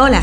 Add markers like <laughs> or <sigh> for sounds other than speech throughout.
Hola,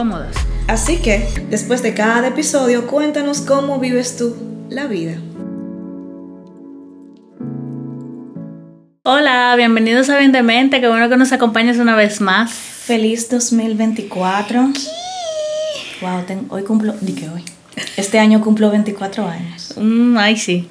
Así que, después de cada episodio, cuéntanos cómo vives tú la vida. Hola, bienvenidos a Bien de Mente, qué bueno que nos acompañes una vez más. Feliz 2024. Wow, hoy cumplo, di que hoy. Este año cumplo 24 años. Mm, ay, sí.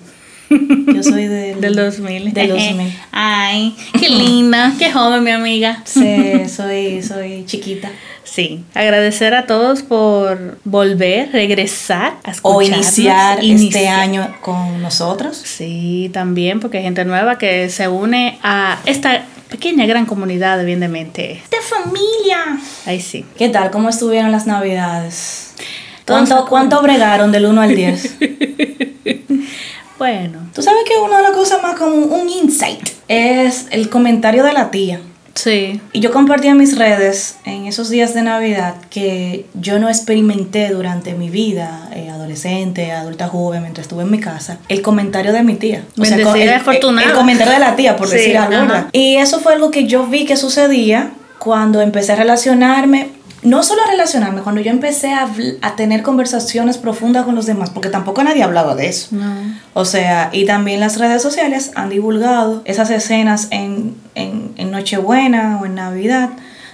<laughs> Yo soy del, del 2000. Del 2000. Ay, qué linda, qué joven mi amiga. Sí, <laughs> soy, soy chiquita. Sí, agradecer a todos por volver, regresar a O iniciar, este año con nosotros. Sí, también, porque hay gente nueva que se une a esta pequeña gran comunidad de Bien de Mente. ¡De familia! Ahí sí. ¿Qué tal? ¿Cómo estuvieron las navidades? ¿Cuánto, ¿Cuánto bregaron del 1 al 10? <laughs> bueno. Tú sabes que una de las cosas más como un insight es el comentario de la tía. Sí. Y yo compartí en mis redes en esos días de Navidad que yo no experimenté durante mi vida, eh, adolescente, adulta joven, mientras estuve en mi casa, el comentario de mi tía. O sea, el, el, comentario de la tía, por decir algo. Y eso fue algo que yo vi que sucedía cuando empecé a relacionarme no solo a relacionarme, cuando yo empecé a, a, tener conversaciones profundas con los demás, porque tampoco nadie hablaba de eso. O sea, y también las redes sociales han divulgado esas escenas en, en, en Nochebuena o en Navidad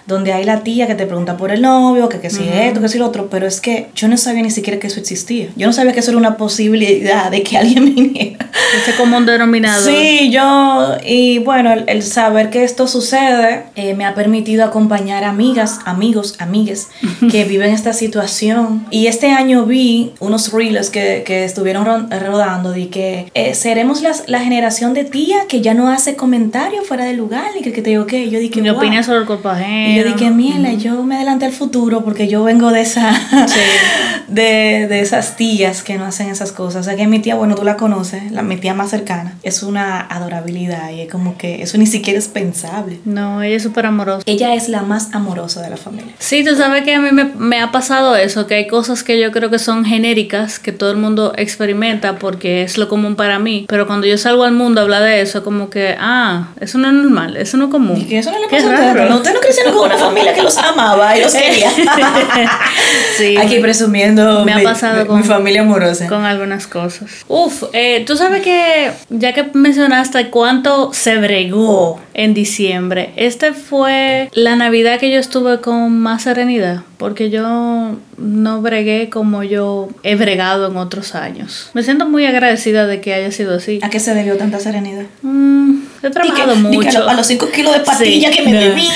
donde hay la tía que te pregunta por el novio, que, que si esto, que si lo otro, pero es que yo no sabía ni siquiera que eso existía. Yo no sabía que eso era una posibilidad de que <laughs> alguien viniera. Ese común denominador. Sí, yo, y bueno, el, saber que esto sucede eh, me ha permitido acompañar amigas, amigos, amigues que viven esta situación. Y este año vi unos reels que, que estuvieron rodando de que eh, seremos las, la generación de tía que ya no hace comentarios fuera de lugar y que, que te digo que yo dije, Mi opinión sobre el cuerpo ajeno yo dije, mierda, yo me adelanté al futuro porque yo vengo de esa <laughs> de, de, esas tías que no hacen esas cosas. O sea que mi tía, bueno, tú la conoces, la, mi tía más cercana, es una adorabilidad y es como que eso ni siquiera es pensable. No, ella es súper amorosa. Ella es la más amorosa de la familia. Sí, tú sabes que a mí me, me ha pasado eso, que hay cosas que yo creo que son genéricas, que todo el mundo experimenta porque es lo común para mí, pero cuando yo salgo al mundo a hablar de eso, como que, ah, eso no es normal, eso no es común. Y que eso no le pasa a usted, no, usted no crecieron con una <laughs> familia que los amaba y los quería. <laughs> sí. Aquí presumiendo me ha pasado con, mi familia amorosa. Con algunas cosas. Uf, eh, tú sabes que ya que mencionaste cuánto se bregó en diciembre, este fue la Navidad que yo estuve con más serenidad, porque yo no bregué como yo he bregado en otros años. Me siento muy agradecida de que haya sido así. ¿A qué se debió tanta serenidad? Mm, he trabajado mucho. a, los 5 kilos de patilla que me bebí.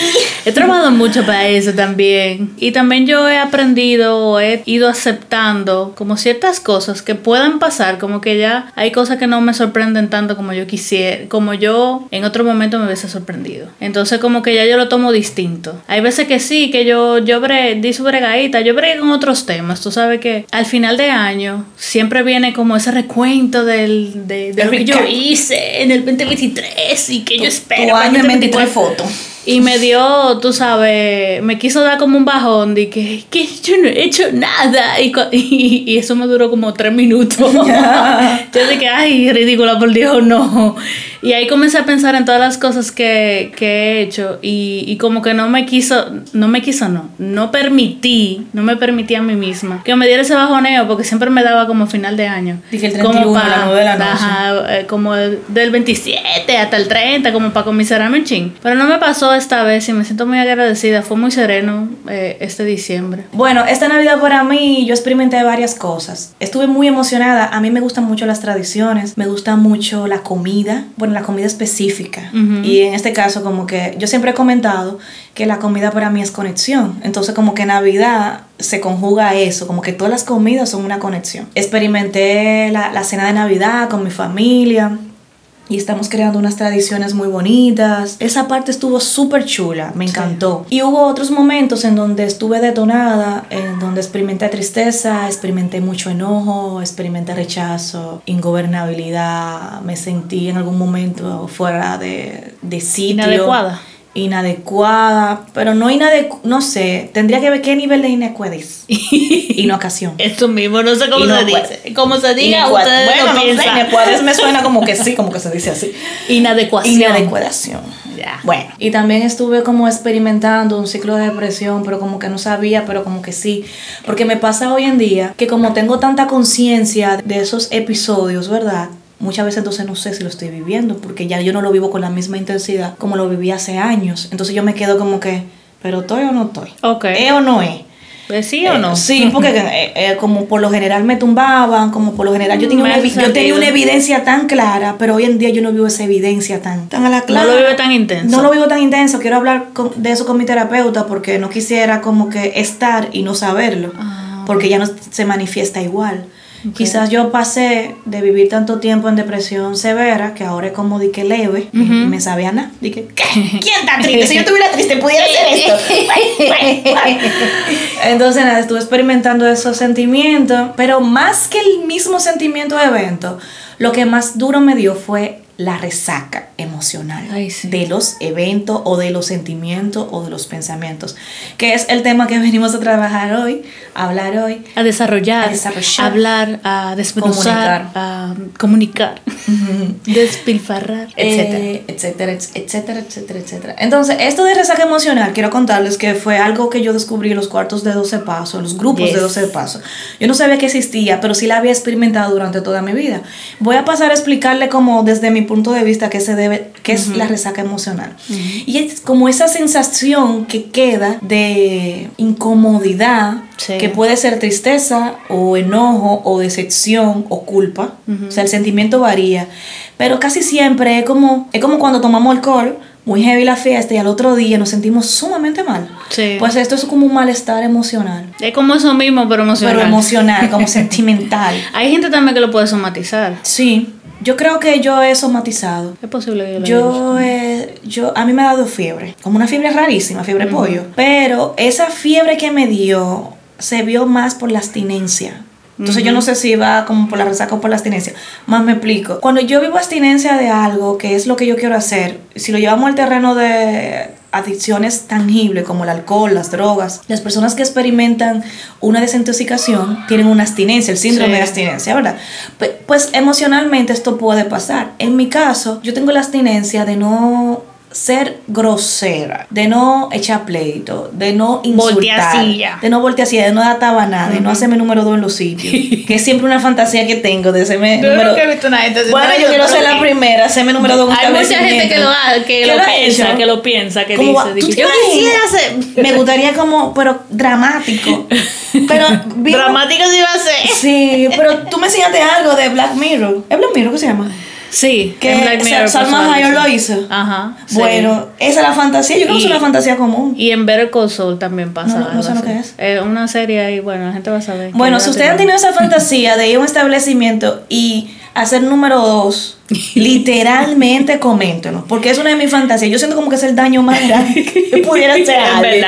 He trabajado mucho para eso también. Y también yo he aprendido, he ido aceptando como ciertas cosas que puedan pasar, como que ya hay cosas que no me sorprenden tanto como yo quisiera, como yo en otro momento me hubiese sorprendido. Entonces como que ya yo lo tomo distinto. Hay veces que sí, que yo, yo bre, di su bregadita, yo bregué con otros temas. Tú sabes que al final de año siempre viene como ese recuento del, de, lo que yo hice en el 2023 y que yo espero. Tu año en 23 fotos. Y me dio, tú sabes, me quiso dar como un bajón de que, que yo no he hecho nada. <laughs> Y, y, eso me duró como tres minutos. <laughs> yo dije, ay, ridícula, por Dios, no. Y ahí comencé a pensar en todas las cosas que, que he hecho y, y, como que no me quiso, no me quiso, no, no permití, no me permití a mí misma que me diera ese bajoneo porque siempre me daba como final de año. Dije el 31 como para, la noche. Ajá, eh, como del 27 hasta el 30, como para comiserarme un ching. Pero no me pasó esta vez y me siento muy agradecida, fue muy sereno eh, este diciembre. Bueno, esta Navidad para mí yo experimenté varias cosas. Estuve muy emocionada, a mí me gustan mucho las tradiciones, me gusta mucho la comida. Bueno, la comida específica. Y en este caso, como que yo siempre he comentado que la comida para mí es conexión. Entonces, como que Navidad se conjuga eso, como que todas las comidas son una conexión. Experimenté la, la cena de Navidad con mi familia. Y estamos creando unas tradiciones muy bonitas. Esa parte estuvo súper chula, me encantó. Y hubo otros momentos en donde estuve detonada, en donde experimenté tristeza, experimenté mucho enojo, experimenté rechazo, ingobernabilidad, me sentí en algún momento fuera de, de sitio. Inadecuada inadecuada, pero no inadecuada, no sé, tendría que ver qué nivel de inadecuadez. Inocasión. <laughs> Esto mismo, no sé cómo se dice. Como se diga, ustedes bueno, no, inadecuadez me suena como que sí, <laughs> como que se dice así. Inadecuación. Inadecuación. Ya. Bueno, y también estuve como experimentando un ciclo de depresión, pero como que no sabía, pero como que sí. Porque me pasa hoy en día que como tengo tanta conciencia de esos episodios, ¿verdad? Muchas veces entonces no sé si lo estoy viviendo, porque ya yo no lo vivo con la misma intensidad como lo viví hace años. Entonces yo me quedo como que, pero estoy o no estoy. ¿Es o no es? Sí o no. Eh, sí, porque <laughs> eh, eh, como por lo general me tumbaban, como por lo general yo tenía, una, yo tenía una evidencia tan clara, pero hoy en día yo no vivo esa evidencia tan, tan a la clara. No lo vivo tan intenso. No lo vivo tan intenso. Quiero hablar de eso con mi terapeuta porque no quisiera como que estar y no saberlo, ah, porque ya no se manifiesta igual. Quizás yo pasé de vivir tanto tiempo en depresión severa que ahora es como de que leve y me sabía nada. Dije, ¿qué? <laughs> ¿quién está triste? Si yo estuviera triste, pudiera hacer esto. <laughs> Entonces, nada, estuve experimentando esos sentimientos, pero más que el mismo sentimiento de evento, lo que más duro me dio fue la resaca emocional de los eventos o de los sentimientos o de los pensamientos, que es el tema que venimos a trabajar hoy, a hablar hoy, a desarrollar, a, hablar, a desmenuzar, a comunicar, despilfarrar, eh, etcétera. etcétera, etcétera, etcétera, Entonces, esto de resaca emocional, quiero contarles que fue algo que yo descubrí en los cuartos de 12 pasos, en los grupos de 12 pasos. Yo no sabía que existía, pero sí la había experimentado durante toda mi vida. Voy a pasar a explicarle como desde mi punto de vista que se debe, que es la resaca emocional. Y es como esa sensación que queda de incomodidad, que puede ser tristeza o enojo o decepción o culpa. O sea, el sentimiento varía. Pero casi siempre es como, es como cuando tomamos alcohol muy heavy la fiesta y al otro día nos sentimos sumamente mal. Pues esto es como un malestar emocional. Es como eso mismo, pero emocional. Pero emocional, como <laughs> sentimental. Hay gente también que lo puede somatizar. Sí. Yo creo que yo he somatizado. Es posible que yo, yo, yo A mí me ha dado fiebre. Como una fiebre rarísima, fiebre pollo. Pero esa fiebre que me dio se vio más por la abstinencia. Entonces yo no sé si va como por la resaca o por la abstinencia. Más me explico. Cuando yo vivo abstinencia de algo, que es lo que yo quiero hacer, si lo llevamos al terreno de adicciones tangibles como el alcohol, las drogas, las personas que experimentan una desintoxicación tienen una abstinencia, el síndrome de abstinencia, ¿verdad? Pues emocionalmente esto puede pasar. En mi caso, yo tengo la abstinencia de no ser grosera, de no echar pleito, de no insultar, de no voltear de no dar tabanada, de no hacerme número dos en los sitios, <laughs> que es siempre una fantasía que tengo de hacerme número Bueno, yo quiero ser la primera, hacerme número dos Hay mucha gente que lo, que lo, piensa, que lo piensa, que dice, yo quisiera hacer, <laughs> me gustaría como, pero dramático. <laughs> Pero dramático sí va a ser. Sí, pero tú me enseñaste algo de Black Mirror. ¿Es Black Mirror qué se llama? Sí, que Salma Hayek lo hizo. Ajá. Bueno, esa es la fantasía. Yo creo que es una fantasía común. Y en Better Call Saul también pasa. No, no sé lo que es. Es una serie y bueno, la gente va a saber. Bueno, si ustedes han tenido esa fantasía de ir a un establecimiento y hacer número dos Literalmente coméntenos, porque es una de mis fantasías. Yo siento como que es el daño más grande que <laughs> pudiera ser alguien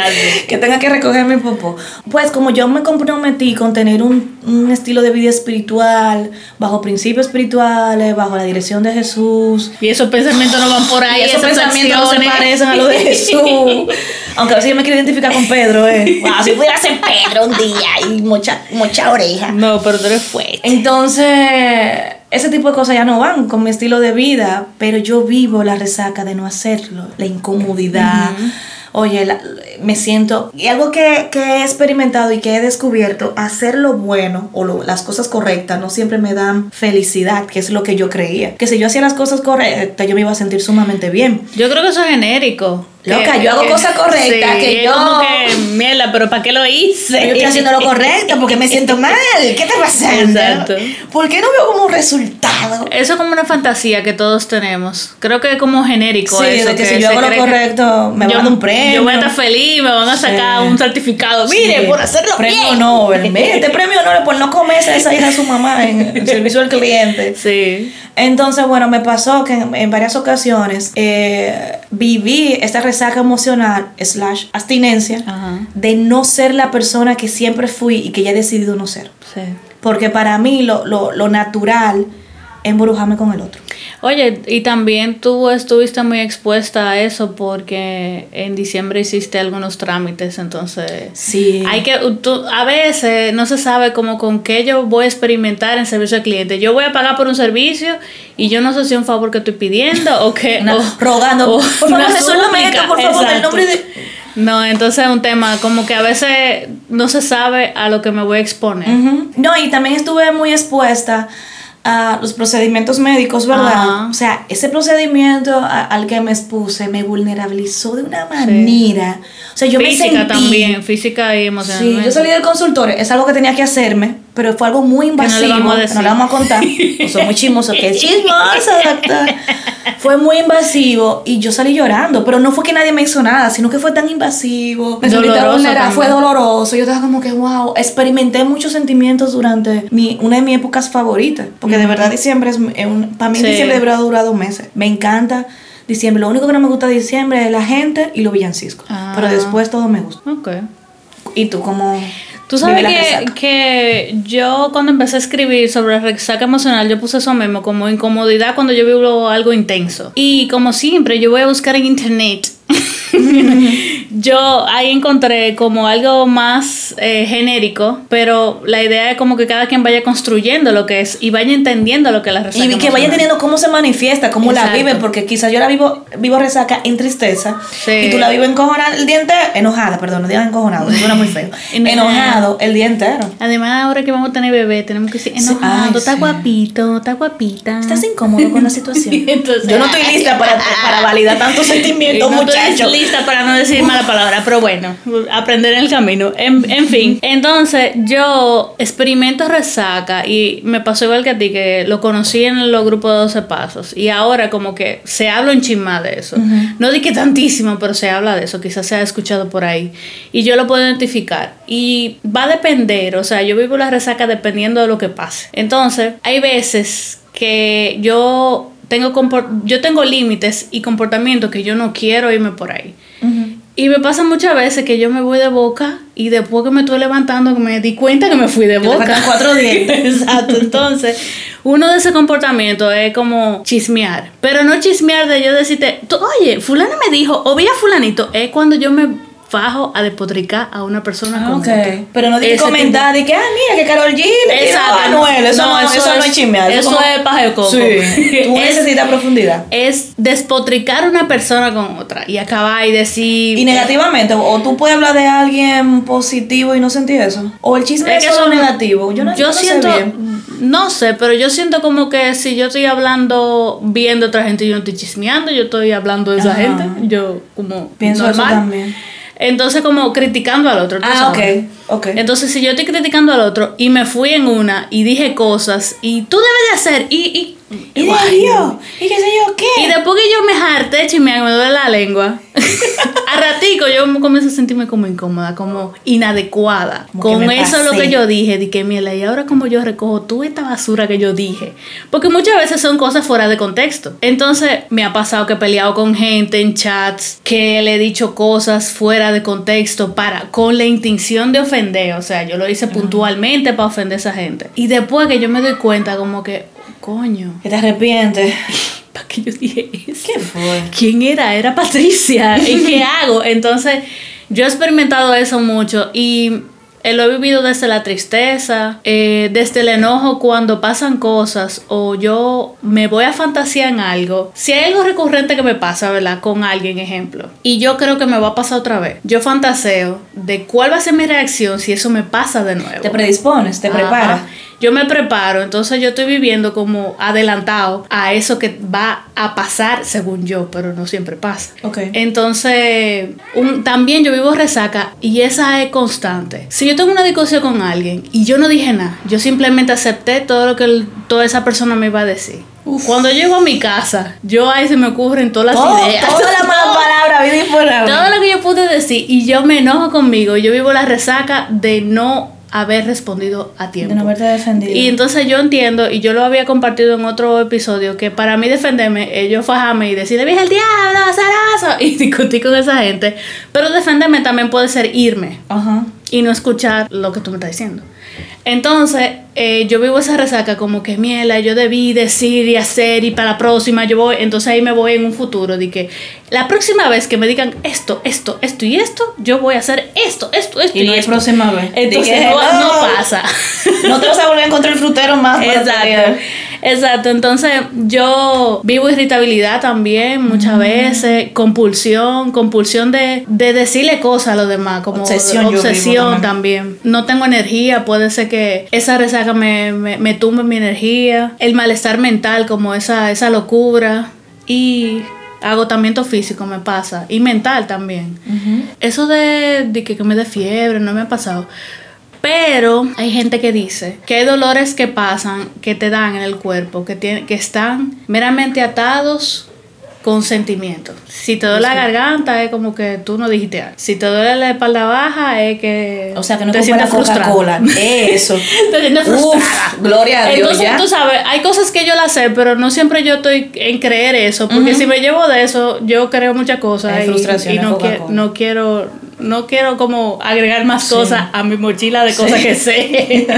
que tenga que recoger mi popó. Pues como yo me comprometí con tener un, un, estilo de vida espiritual, bajo principios espirituales, bajo la dirección de Jesús. Y esos pensamientos no van por ahí. esos pensamientos no se parecen a los de <laughs> Jesús. Aunque a veces yo me quiero identificar con Pedro, ¿eh? Wow, <laughs> si pudiera ser Pedro un día y mucha, mucha oreja. No, pero tú eres fuerte. Entonces ese tipo de cosas ya no van con mi estilo de vida, pero yo vivo la resaca de no hacerlo, la incomodidad. Oye, me siento... Y algo que, he experimentado y que he descubierto, hacer lo bueno o las cosas correctas no siempre me dan felicidad, que es lo que yo creía. Que si yo hacía las cosas correctas, yo me iba a sentir sumamente bien. Yo creo que eso es genérico. Loca, yo hago cosas correctas que yo. Como que, mierda, pero ¿para qué lo hice? Yo estoy haciendo lo correcto porque me siento mal. ¿Qué está pasando? Exacto. ¿Por qué no veo como un resultado? Eso es como una fantasía que todos tenemos. Creo que es como genérico sí, eso. De que, si yo hago lo correcto, me van a dar un premio. Yo voy a estar feliz sí, me van a sacar un certificado. Mire, por hacerlo premio bien. Nobel. Mire, este premio Nobel por no comerse a esa hija de su mamá en el <laughs> servicio al cliente. Sí. Entonces, bueno, me pasó que en, en varias ocasiones eh, viví esta resaca emocional slash abstinencia Ajá. de no ser la persona que siempre fui y que ya he decidido no ser. Sí. Porque para mí lo, lo, lo natural es embrujarme con el otro. Oye, y también tú estuviste muy expuesta a eso porque en diciembre hiciste algunos trámites, entonces Sí. hay que tú- a veces no se sabe como con qué yo voy a experimentar en servicio al cliente. Yo voy a pagar por un servicio y yo no sé si es un favor que estoy pidiendo o que <laughs> Una- o- rogando, o por favor, resuélvame esto, por favor, el nombre de... No, entonces es un tema como que a veces no se sabe a lo que me voy a exponer. No, y también estuve muy expuesta a los procedimientos médicos, ¿verdad? Ajá. O sea, ese procedimiento a- al que me expuse me vulnerabilizó de una manera. O sea, yo física me sentí... también, física y Sí, emocionalmente. yo salí del consultorio, es algo que tenía que hacerme, pero fue algo muy no le invasivo. vamos a que decir. no le vamos a contar. <laughs> No soy muy chismoso, que chismoso, doctor. Fue muy invasivo y yo salí llorando, pero no fue que nadie me hizo nada, sino que fue tan invasivo. Me Doloroso fue doloroso. Yo estaba como que, wow, experimenté muchos sentimientos durante mi, una de mis épocas favoritas, porque de verdad diciembre es, es un, para mí Sí. diciembre durar dos meses. Me encanta diciembre. Lo único que no me gusta de diciembre es la gente y los villancicos, Ah. pero después todo me gusta. Ok. ¿Y tú cómo Tú sabes que, que yo cuando empecé a escribir sobre resaca emocional, yo puse eso mismo, como incomodidad cuando yo vivo algo intenso. Y como siempre, yo voy a buscar en internet. <laughs> <laughs> yo ahí encontré como algo más eh, genérico, pero la idea es como que cada quien vaya construyendo lo que es y vaya entendiendo lo que es la resaca Y que vaya emocional. teniendo cómo se manifiesta, cómo la Exacto. vive, porque quizás yo la vivo, vivo resaca en tristeza Sí. y tú la vives encojonada el día entero, enojada, perdón, no digas encojonado, suena muy feo. <laughs> Enojado el día entero. Además, ahora que vamos a tener bebé, tenemos que decir, enojado, ay, está sí. guapito, está guapita. ¿Estás incómodo con la situación? <laughs> Entonces- yo no estoy lista para, para validar tantos <laughs> sentimientos, no estoy muchachos. lista para no decir mala palabra, pero bueno, aprender en el camino. En, en fin, entonces yo experimento resaca y me pasó igual que a ti, que lo conocí en los grupos de 12 pasos y ahora como que se habla un chisma de eso. No di que tantísimo, pero se habla de eso, quizás se ha escuchado por ahí y yo lo puedo identificar y va a depender, o sea, yo vivo la resaca dependiendo de lo que pase. Entonces, hay veces que yo tengo yo tengo límites y comportamientos que yo no quiero irme por ahí. Y me pasa muchas veces que yo me voy de boca y después que me estoy levantando me di cuenta que me fui de boca. cuatro <laughs> dientes. Exacto. Entonces, uno de ese comportamiento es como chismear. Pero no chismear de yo decirte, oye, fulana me dijo, o vi a fulanito, es cuando yo me fajo a despotricar a una persona Ah, con ok. otra. Pero no di Ese comentar, di que, ah, mira, que Carol G le Exacto. a Anuel. Eso no, eso no es chismear. Eso como- es paja de coco. Sí, <laughs> tú Es- necesitas profundidad. es despotricar una persona con otra y acabar y decir Y negativamente, o tú puedes hablar de alguien positivo y no sentir eso. O el chisme Es es, que solo eso- negativo. Yo no, yo no sé siento bien. no sé pero yo siento como que si yo estoy hablando bien de otra gente yo no estoy chismeando yo estoy hablando de esa Ajá. gente yo como Pienso eso normal. también. Entonces como criticando al otro ¿tú Ah, sabes? ok, ok. entonces si yo estoy criticando al otro y me fui en una y dije cosas y tú debes de hacer y y Y de yo, y qué sé yo qué. Y después que yo me harté, chismear, me duele la lengua. <laughs> a ratico yo comienzo a sentirme como incómoda, como inadecuada. Como Con eso es lo pasé. que yo dije, de que mierda, y ahora como yo recojo toda esta basura que yo dije. Porque muchas veces son cosas fuera de contexto. Entonces me ha pasado que he peleado con gente en chats, que le he dicho cosas fuera de contexto para, con la intención de ofender. O sea, yo lo hice puntualmente para ofender a esa gente. Y después que yo me doy cuenta como que, coño. Que te arrepientes. <laughs> ¿Para qué yo dije eso? ¿Qué fue? ¿Quién era? Era Patricia. <laughs> ¿Y qué hago? Entonces, yo he experimentado eso mucho y eh, lo he vivido desde la tristeza, eh, desde el enojo cuando pasan cosas o yo me voy a fantasear en algo. Si hay algo recurrente que me pasa, ¿verdad? Con alguien, ejemplo, y yo creo que me va a pasar otra vez, yo fantaseo de cuál va a ser mi reacción si eso me pasa de nuevo. Te predispones, te Ajá. preparas. Yo me preparo, entonces yo estoy viviendo como adelantado a eso que va a pasar según yo, pero no siempre pasa. Ok. Entonces, un- también yo vivo resaca y esa es constante. Si yo tengo una discusión con alguien y yo no dije nada, yo simplemente acepté todo lo que el- toda esa persona me iba a decir. Cuando llego a mi casa, yo ahí se me ocurren todas las Todo- ideas. Todas las malas <laughs> palabras imponable. Todo lo que yo pude decir y yo me enojo conmigo. Yo vivo la resaca de no haber respondido a tiempo. De no haberte defendido. Y entonces yo entiendo, y yo lo había compartido en otro episodio, que para mí defenderme, ellos fajarme y decirle, vieja el diablo, zarazo, <laughs> y discutir con esa gente. Pero defenderme también puede ser irme Ajá. y no escuchar lo que tú me estás diciendo. Entonces, eh, yo vivo esa resaca como que miela, yo debí decir y hacer y para la próxima yo voy, entonces ahí me voy en un futuro de que la próxima vez que me digan esto, esto, esto y esto, yo voy a hacer esto, esto, esto y, Y no esto. próxima vez. Entonces no, no pasa. <laughs> No te vas a volver a encontrar el frutero más. Exacto. Exacto, entonces yo vivo irritabilidad también muchas veces, compulsión, compulsión de, de decirle cosas a los demás, como Obsesión, obsesión también. también. No tengo energía, puede ser que esa resaca me, me, me tumbe mi energía, el malestar mental, como esa, esa locura y agotamiento físico me pasa y mental también. Eso de, de que, que me dé fiebre no me ha pasado. Pero hay gente que dice que hay dolores que pasan, que te dan en el cuerpo, que, tiene, que están meramente atados con sentimientos. Si te duele la garganta es como que tú no dijiste algo. Si te duele la espalda baja es que O sea, que no te sientes frustrada. Coca-Cola. <laughs> Eso. <laughs> Te sientes Uf, gloria a Dios, Entonces, ya. tú sabes, hay cosas que yo las sé, pero no siempre yo estoy en creer eso, porque si me llevo de eso, yo creo muchas cosas Hay y, frustración y no, qui- no quiero no quiero como agregar más cosas a mi mochila de cosas que sé. <laughs>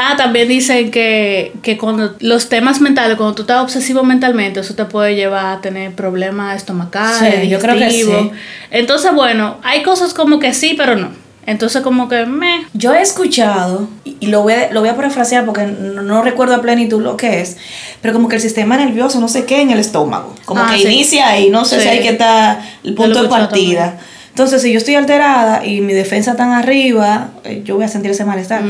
Ah, también dicen que, que cuando los temas mentales, cuando tú estás obsesivo mentalmente, eso te puede llevar a tener problemas estomacales, Sí, yo creo que sí. Entonces, bueno, hay cosas como que sí, pero no. Entonces, como que me. Yo he escuchado, y lo voy, a, lo voy a parafrasear porque no, no recuerdo a plenitud lo que es, pero como que el sistema nervioso, no sé qué, en el estómago. Como Ah, que sí. inicia ahí, no sé Sí. si ahí que está el punto de partida. Entonces, si yo estoy alterada y mi defensa tan arriba, eh, yo voy a sentir ese malestar.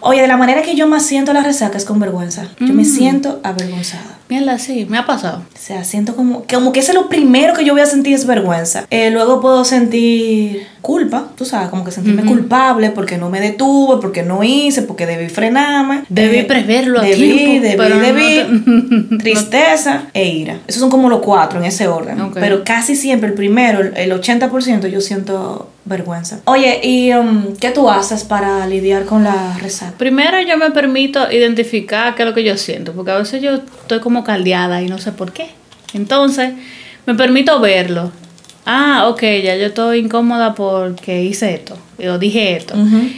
Oye, de la manera que yo más siento la resaca es con vergüenza. Yo me siento avergonzada. Mierda, sí, me ha pasado. O sea, siento como, como que ese es lo primero que yo voy a sentir es vergüenza. Eh, luego puedo sentir culpa, tú sabes, como que sentirme culpable porque no me detuve, porque no hice, porque debí frenarme. Debí Eh, preverlo a debí, tiempo, Debí, no debí, te- <laughs> <laughs> tristeza e ira. Esos son como los cuatro en ese orden. Pero casi siempre, el primero, el, el 80% yo siento vergüenza. Oye, ¿y um, qué tú haces para lidiar con la resaca? Primero yo me permito identificar qué es lo que yo siento, porque a veces yo estoy como caldeada y no sé por qué. Entonces, me permito verlo. Ah, ok, ya yo estoy incómoda porque hice esto, o dije esto.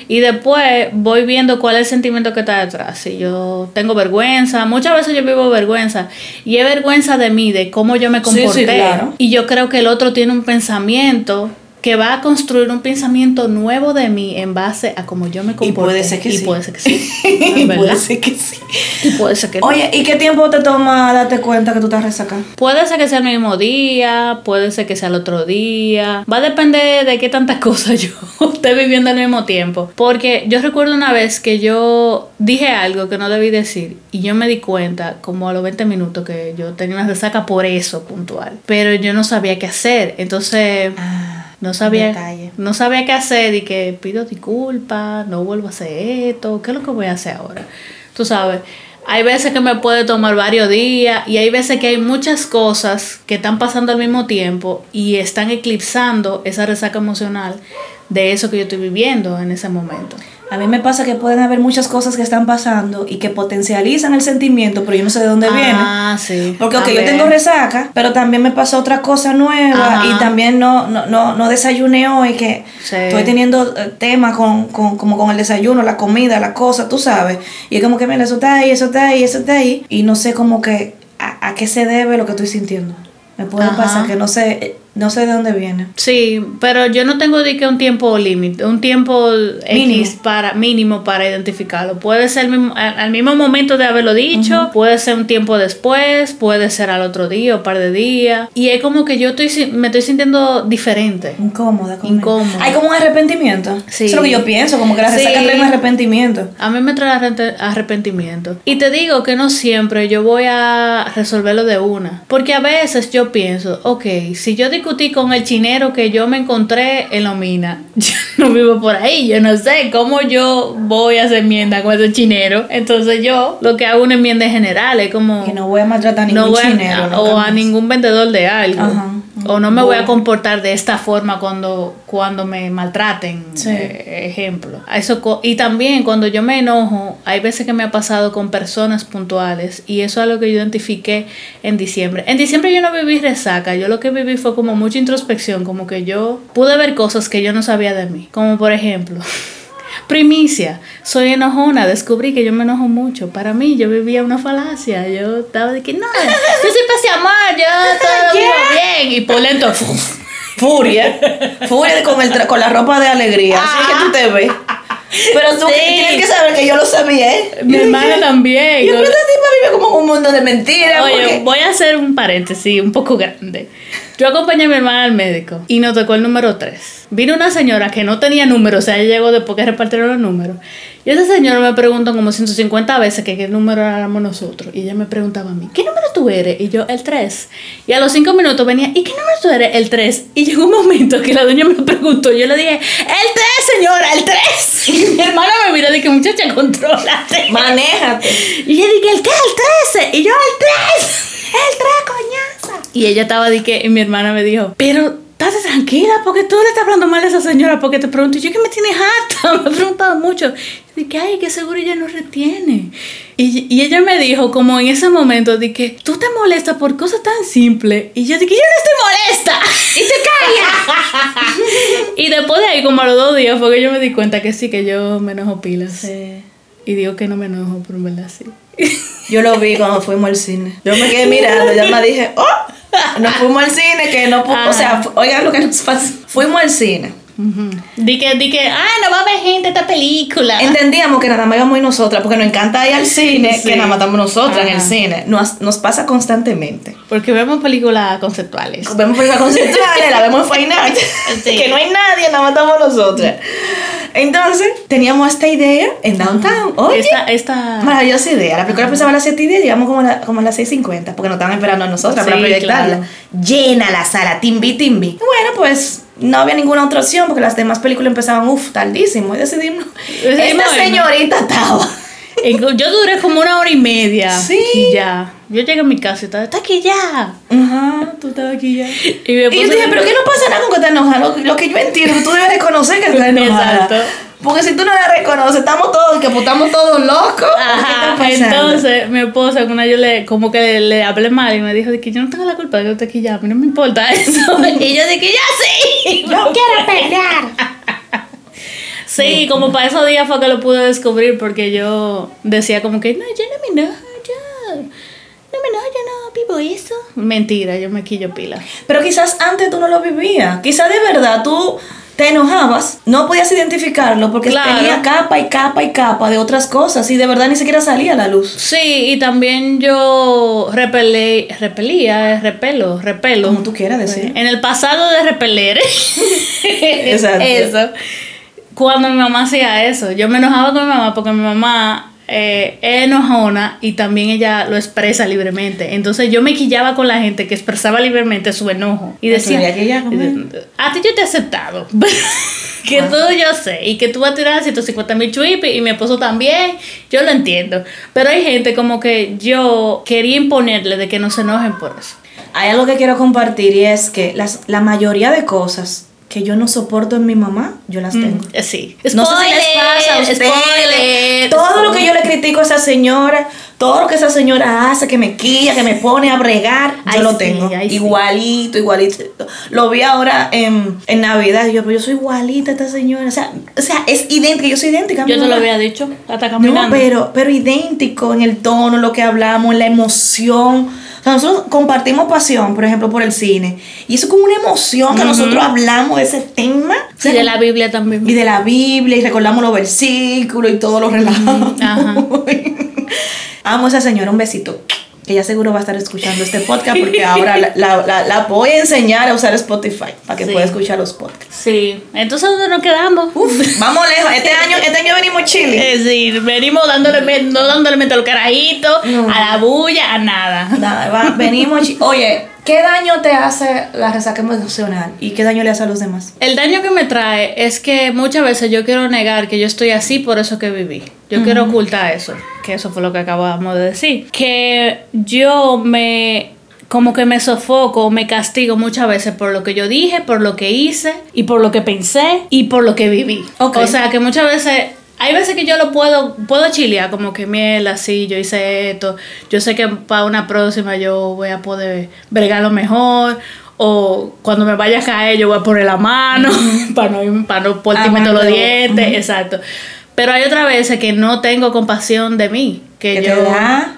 Y después voy viendo cuál es el sentimiento que está detrás. Si yo tengo vergüenza, muchas veces yo vivo vergüenza, y es vergüenza de mí, de cómo yo me Sí, sí, comporté. claro. Y yo creo que el otro tiene un pensamiento que va a construir un pensamiento nuevo de mí en base a cómo yo me comporté. puede ser que Y sí. puede ser que sí. <laughs> Y puede ser que sí. Y puede ser que no. Oye, ¿y qué tiempo te toma darte cuenta que tú estás resacada? Puede ser que sea el mismo día, puede ser que sea el otro día. Va a depender de qué tantas <laughs> cosas yo esté viviendo al mismo tiempo. Porque yo recuerdo una vez que yo dije algo que no debí decir y yo me di cuenta como a los 20 minutos que yo tenía una resaca por eso puntual. Pero yo no sabía qué hacer. Entonces... No sabía, detalle. no sabía qué hacer y que pido disculpas, no vuelvo a hacer esto, ¿qué es lo que voy a hacer ahora? Tú sabes, hay veces que me puede tomar varios días y hay veces que hay muchas cosas que están pasando al mismo tiempo y están eclipsando esa resaca emocional de eso que yo estoy viviendo en ese momento. A mí me pasa que pueden haber muchas cosas que están pasando y que potencializan el sentimiento, pero yo no sé de dónde viene. Ah, sí. Porque, ok, yo tengo resaca, pero también me pasó otra cosa nueva Ajá. y también no, no, no, no desayuné hoy, que Sí. estoy teniendo eh, temas con, con, como con el desayuno, la comida, la cosa, tú sabes. Y es como que, mira, eso está ahí, eso está ahí, eso está ahí. Y no sé como que a, a qué se debe lo que estoy sintiendo. Me puede Ajá. pasar que no sé, eh, no sé de dónde viene. Sí, pero yo no tengo de que un tiempo límite, un tiempo Mínimo. X para mínimo para identificarlo. Puede ser al, al mismo momento de haberlo dicho, puede ser un tiempo después, puede ser al otro día o par de días. Y es como que yo estoy me estoy sintiendo diferente. Incómoda. conmigo. Incómoda. Hay como un arrepentimiento. Sí. Eso es lo que yo pienso, como que la resaca Sí. trae un arrepentimiento. A mí me trae arrepentimiento. Y te digo que no siempre yo voy a resolverlo de una. Porque a veces yo pienso, ok, si yo discutí con el chinero que yo me encontré en la mina, <laughs> yo no vivo por ahí, yo no sé cómo yo voy a hacer enmienda con ese chinero. Entonces yo lo que hago una enmienda general, es como... Que no voy a maltratar a ningún no voy a- chinero. o a ningún vendedor de algo. Ajá, o no me voy a comportar de esta forma cuando, cuando me maltraten, eh, ejemplo. Eso, y también cuando yo me enojo, hay veces que me ha pasado con personas puntuales y eso es lo que yo identifiqué en diciembre. En diciembre yo no viví resaca, yo lo que viví fue como mucha introspección, como que yo pude ver cosas que yo no sabía de mí, como por ejemplo... <laughs> Primicia, soy enojona, descubrí que yo me enojo mucho. Para mí, yo vivía una falacia. Yo estaba de que no, yo soy paz amor, yo <laughs> todo bien. Y por lento, furia. Furia con, el con la ropa de alegría. Así que tú te ves. Pero tú tienes que saber que yo lo sabía, ¿eh? Mi hermana también. Y esta tipa vive como un mundo de mentiras. Oye, voy a hacer un paréntesis un poco grande. Yo acompañé a mi hermana al médico y nos tocó el número 3. Vino una señora que no tenía número, o sea, ella llegó después que repartieron los números. Y esa señora me preguntó como 150 veces que qué número éramos nosotros. Y ella me preguntaba a mí, ¿qué número tú eres? Y yo, el 3. Y a los 5 minutos venía, ¿y qué número tú eres? El 3. Y llegó un momento que la doña me preguntó, yo le dije, el 3, señora, el 3. <laughs> Y mi hermana me miró y dije, muchacha, controlate. Manéjate. Y ella dije, ¿el qué? El 13. Y yo, el 3. El 3, coñaza. Y ella estaba de que, y mi hermana me dijo, pero estate tranquila, porque tú le estás hablando mal a esa señora, porque te pregunto, yo que me tienes harta, <laughs> me he preguntado mucho. Y que, ay, que seguro ella no retiene. Y, y, ella me dijo, como en ese momento, de que tú te molestas por cosas tan simples. Y yo dije, yo no estoy molesta. Y te callas. <laughs> y después de ahí, como a los dos días, fue que yo me di cuenta que sí, que yo me enojo pilas. Sí. Y digo que no me enojo, pero en verdad sí. Yo lo vi cuando fuimos al cine. Yo me quedé mirando y ya me dije, ¡oh! Nos fuimos al cine, que no O sea, oigan lo que nos pasó. Fuimos al cine. Di que, di que, ah, no va a haber gente esta película. Entendíamos que nada más íbamos ir nosotras, porque nos encanta ir al cine, que nada más estamos nosotras en el cine. Nos, nos pasa constantemente. Porque vemos películas conceptuales. Vemos películas conceptuales, la vemos en Fine Art. <laughs> que no hay nadie, nada más estamos nosotras. Entonces, teníamos esta idea en Downtown. Oye, esta, esta... maravillosa idea. La película empezaba a las 7 y 10, llegamos como a, como a las 6.50, porque nos estaban esperando a nosotras para proyectarla. Llena la sala, timbi, timbi. Bueno, pues no había ninguna otra opción porque las demás películas empezaban, uff, tardísimo. Y decidimos, esta señorita estaba. Yo duré como una hora y media. Sí. Y ya. Yo llegué a mi casa y estaba, está aquí ya. Ajá, tú estabas aquí ya. Y, y yo dije, pero ¿qué no pasa nada con que te enojas? Lo, lo, que yo entiendo, tú debes reconocer que estás <laughs> enojada. Exacto. Porque si tú no la reconoces, estamos todos, que estamos todos locos. Ajá, entonces mi esposa, una yo le, como que le, hablé mal y me dijo de que yo no tengo la culpa de que esté aquí ya, a mí no me importa <laughs> eso. y yo de que ya sí, <laughs> no quiero pelear. Sí, como para esos días fue que lo pude descubrir porque yo decía como que, no, yo no me enojo, yo no vivo eso. Mentira, yo me quillo pila. Pero quizás antes tú no lo vivías, quizás de verdad tú te enojabas, no podías identificarlo porque tenía capa y capa y capa de otras cosas y de verdad ni siquiera salía a la luz. Sí, y también yo repelé, repelía, repelo, repelo. Como tú quieras decir. En el pasado de repeler. <laughs> Exacto. Eso. Cuando mi mamá hacía eso, yo me enojaba con mi mamá porque mi mamá eh, enojona y también ella lo expresa libremente. Entonces yo me quillaba con la gente que expresaba libremente su enojo. Y decía, a ti yo te he aceptado. <laughs> que todo yo sé. Y que tú vas a tirar 150 mil chuipis y mi esposo también. Yo lo entiendo. Pero hay gente como que yo quería imponerle de que no se enojen por eso. Hay algo que quiero compartir y es que las, la mayoría de cosas que yo no soporto en mi mamá, yo las mm, tengo. sí. no sé si les pasa a ustedes. todo lo que yo le critico a esa señora, todo lo que esa señora hace, que me quilla, que me pone a bregar, yo lo tengo. igualito, igualito. Lo vi ahora en, en Navidad y yo, pero yo soy igualita a esta señora. O sea, o sea es idéntica, yo soy idéntica. yo te lo había dicho, hasta caminando. No, pero, pero idéntico en el tono, lo que hablamos, en la emoción nosotros compartimos pasión, por ejemplo, por el cine. Y eso es como una emoción que nosotros hablamos de ese tema. y de la Biblia también. Y de la Biblia, y recordamos los versículos y todos los relatos. <laughs> Amo a esa señora, un besito que ya seguro va a estar escuchando este podcast porque <laughs> ahora la, la, la, voy a enseñar a usar Spotify para que pueda escuchar los podcasts. Sí, entonces ¿dónde nos quedamos? <laughs> vamos lejos, este año, este año venimos chile. Eh, sí, venimos dándole, no dándole mente a los carajitos, a la bulla, a nada. Nada, <laughs> venimos, oye, ¿Qué daño te hace la resaca emocional y qué daño le hace a los demás? El daño que me trae es que muchas veces yo quiero negar que yo estoy así por eso que viví. Yo quiero ocultar eso, que eso fue lo que acabamos de decir. Que yo me como que me sofoco, me castigo muchas veces por lo que yo dije, por lo que hice y por lo que pensé y por lo que viví. O sea, que muchas veces hay veces que yo lo puedo, puedo chilear, como que miel, así, yo hice esto, yo sé que para una próxima yo voy a poder bregarlo mejor, o cuando me vaya a caer yo voy a poner la mano, <laughs> para no, para no los dientes, exacto. Pero hay otras veces que no tengo compasión de mí. Que, yo,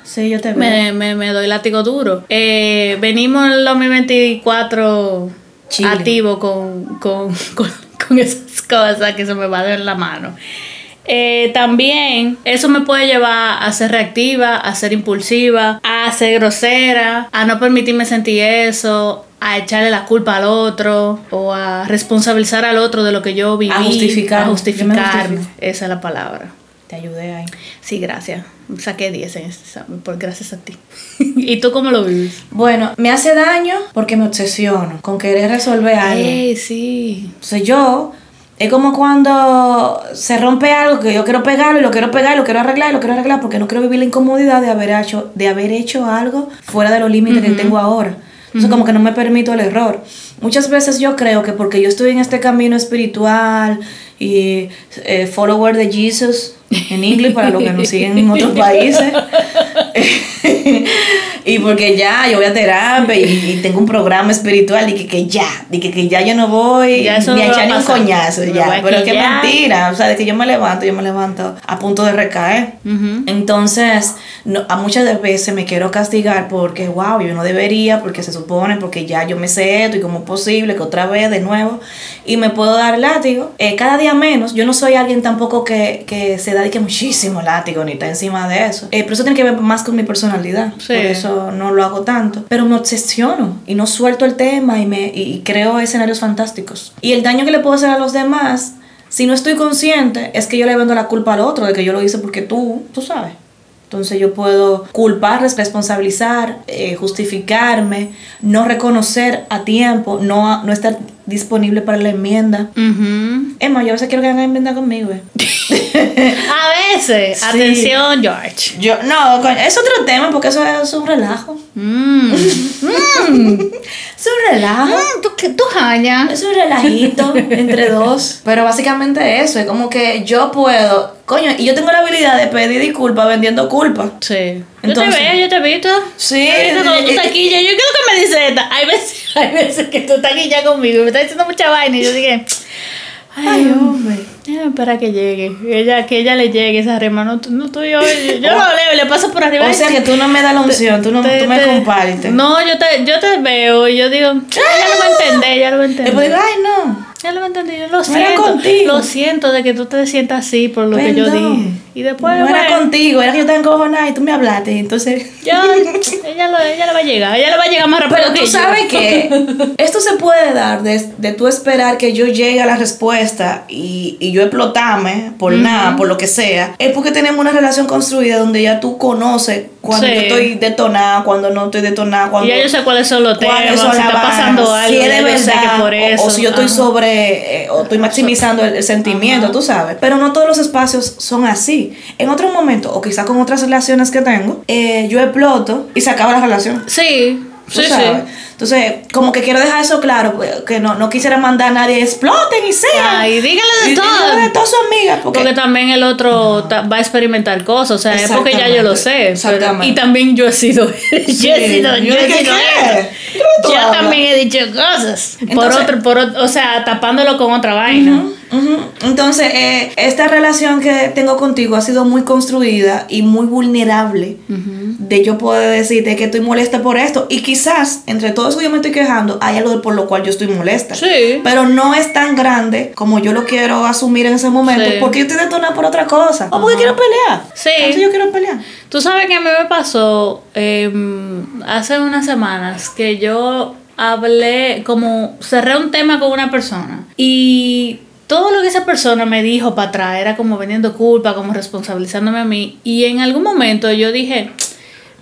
Sí, yo te me, me, me, doy látigo duro. Eh, venimos en el 2024 activo con, con, <laughs> con, con esas cosas que se me va a dar la mano. Eh, también eso me puede llevar a ser reactiva, a ser impulsiva, a ser grosera, a no permitirme sentir eso, a echarle la culpa al otro o a responsabilizar al otro de lo que yo viví. A justificar. A justificar. Esa es la palabra. Te ayudé ahí. Sí, gracias. Saqué 10 en este examen, por gracias a ti. <laughs> ¿Y tú cómo lo vives? Bueno, me hace daño porque me obsesiono con querer resolver algo. Ey, sí. O sea, yo es como cuando se rompe algo que yo quiero pegarlo y lo quiero pegar, y lo quiero arreglar y lo quiero arreglar porque no quiero vivir la incomodidad de haber hecho, de haber hecho algo fuera de los límites que tengo ahora. Entonces como que no me permito el error. Muchas veces yo creo que porque yo estoy en este camino espiritual y eh, follower de Jesus en inglés para los que nos siguen en otros <laughs> países, <laughs> y porque ya yo voy a terapia y, tengo un programa espiritual y que, que ya, y que, que ya yo no voy ni a echar ni un coñazo ya, pero es que mentira, o sea, de que yo me levanto, yo me levanto a punto de recaer. Entonces, no, a muchas veces me quiero castigar porque, wow, yo no debería, porque se supone, porque ya yo me sé esto y como es posible que otra vez de nuevo y me puedo dar látigo. Eh, cada día menos, yo no soy alguien tampoco que, que se da que muchísimo látigo ni está encima de eso. Eh, pero eso tiene que ver más con mi personalidad. Por eso no lo hago tanto. Pero me obsesiono y no suelto el tema y, me, y creo escenarios fantásticos. Y el daño que le puedo hacer a los demás, si no estoy consciente, es que yo le vendo la culpa al otro de que yo lo hice porque tú, tú sabes. Entonces yo puedo culpar, responsabilizar, eh, justificarme, no reconocer a tiempo, no, no estar disponible para la enmienda. Es más, yo a veces quiero que hagan enmienda conmigo. Eh. <laughs> a veces. Atención, George. Yo, no, es otro tema porque eso es un relajo. Mm. Mm. <laughs> Es un relajo. Mm, ¿Tú, tú Es un relajito entre dos. <laughs> Pero básicamente eso, es como que yo puedo, coño, y yo tengo la habilidad de pedir disculpas vendiendo culpa. Sí. Entonces, yo te veo, yo te he visto. Sí. Cuando tú estás aquí, yo, yo creo que me dice esta. Hay veces, <laughs> hay veces que tú estás aquí ya conmigo y me estás diciendo mucha vaina y yo dije, ay, hombre. Para que llegue, ella, que ella le llegue esa rima, no, no estoy yo, yo lo leo, le paso por arriba. O sea que tú no me das la unción, tú no tú me compartes. No, yo te, yo te veo y yo digo, ella lo va a entender, ella lo va a entender. <laughs> Después digo, ay, no. Ya lo entendí, yo lo siento. Lo siento de que tú te sientas así por lo que yo dije. Y después. No era contigo, era que yo te encojonada y tú me hablaste, entonces. Yo, <laughs> ella, lo, ella le va a llegar, ella le va a llegar más rápido Pero que tú sabes que <laughs> esto se puede dar de, de tú esperar que yo llegue a la respuesta y, y yo explotarme por nada, por lo que sea. Es porque tenemos una relación construida donde ya tú conoces cuando yo estoy detonada, cuando no estoy detonada, cuando. Y ya yo sé cuáles son los temas, si está pasando algo, si es de verdad, por eso. O, si yo estoy sobre eh, o estoy maximizando el, sentimiento, tú sabes. Pero no todos los espacios son así. En otro momento, o quizá con otras relaciones que tengo, eh, yo exploto y se acaba la relación. Sí, sí, sí. Entonces, como que quiero dejar eso claro, que no, no quisiera mandar a nadie exploten y sea. Ay, dígale de todo. Dígale de todas sus amigas. Porque, también el otro va a experimentar cosas, o sea, es porque ya yo lo sé. y también yo he sido. <laughs> yo he sido. Yo, he sido. Yo también he dicho cosas. por otro, por o sea, tapándolo con otra vaina. Entonces, eh, esta relación que tengo contigo ha sido muy construida y muy vulnerable. De yo poder decirte que estoy molesta por esto. Y quizás, entre todo eso que yo me estoy quejando, hay algo por lo cual yo estoy molesta. Sí. Pero no es tan grande como yo lo quiero asumir en ese momento. Porque yo estoy detonada por otra cosa. O porque quiero pelear. Sí. Entonces yo quiero pelear. Tú sabes que a mí me pasó em, hace unas semanas que yo hablé, como cerré un tema con una persona. Y todo lo que esa persona me dijo para atrás era como vendiendo culpa, como responsabilizándome a mí. Y en algún momento yo dije,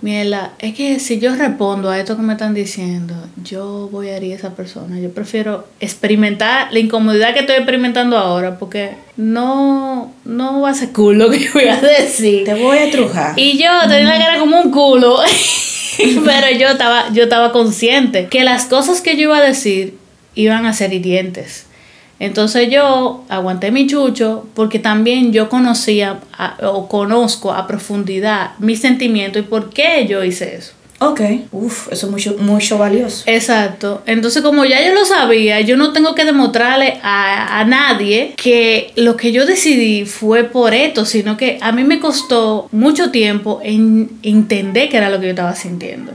Miela, es que si yo respondo a esto que me están diciendo, yo voy a herir a esa persona. Yo prefiero experimentar la incomodidad que estoy experimentando ahora, porque no, no va a ser cool lo que yo voy a decir. Te voy a trujar. Y yo tenía la cara como un culo. <laughs> pero yo estaba, yo estaba consciente que las cosas que yo iba a decir iban a ser hirientes. Entonces yo aguanté mi chucho porque también yo conocía o conozco a profundidad mi sentimiento y por qué yo hice eso. Ok, uf, eso es mucho, mucho valioso. Exacto. Entonces, como ya yo lo sabía, yo no tengo que demostrarle a, a, nadie que lo que yo decidí fue por esto, sino que a mí me costó mucho tiempo en entender qué era lo que yo estaba sintiendo.